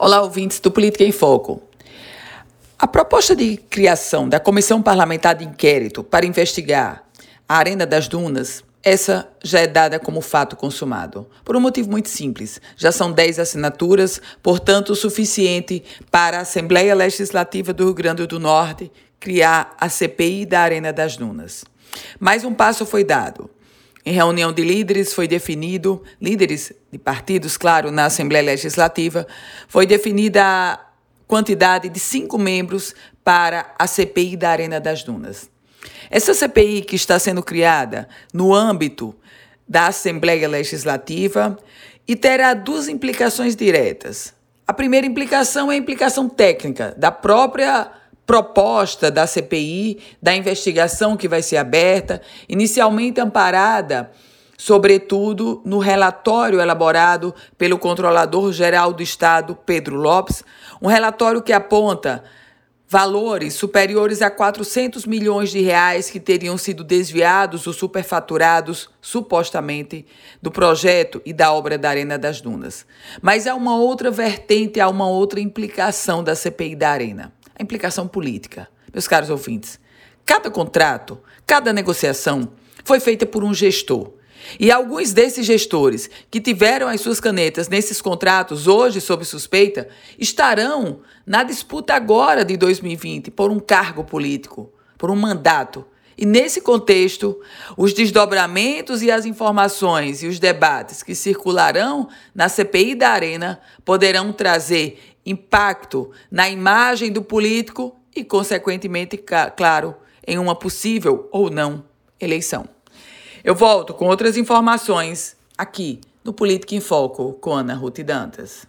Olá, ouvintes do Política em Foco. A proposta de criação da Comissão Parlamentar de Inquérito para investigar a Arena das Dunas, essa já é dada como fato consumado. Por um motivo muito simples. Já são 10 assinaturas, portanto, o suficiente para a Assembleia Legislativa do Rio Grande do Norte criar a CPI da Arena das Dunas. Mais um passo foi dado. Em reunião de líderes foi definido, líderes de partidos, claro, na Assembleia Legislativa, foi definida a quantidade de cinco membros para a CPI da Arena das Dunas. Essa CPI que está sendo criada no âmbito da Assembleia Legislativa e terá duas implicações diretas. A primeira implicação é a implicação técnica da própria proposta da CPI, da investigação que vai ser aberta, inicialmente amparada, sobretudo, no relatório elaborado pelo Controlador-Geral do Estado, Pedro Lopes, um relatório que aponta valores superiores a 400 milhões de reais que teriam sido desviados ou superfaturados, supostamente, do projeto e da obra da Arena das Dunas. Mas há uma outra vertente, há uma outra implicação da CPI da Arena a implicação política. Meus caros ouvintes, cada contrato, cada negociação foi feita por um gestor. E alguns desses gestores que tiveram as suas canetas nesses contratos, hoje sob suspeita, estarão na disputa agora de 2020 por um cargo político, por um mandato. E nesse contexto, os desdobramentos e as informações e os debates que circularão na CPI da Arena poderão trazer impacto na imagem do político e, consequentemente, claro, em uma possível ou não eleição. Eu volto com outras informações aqui no Política em Foco com Ana Ruth Dantas.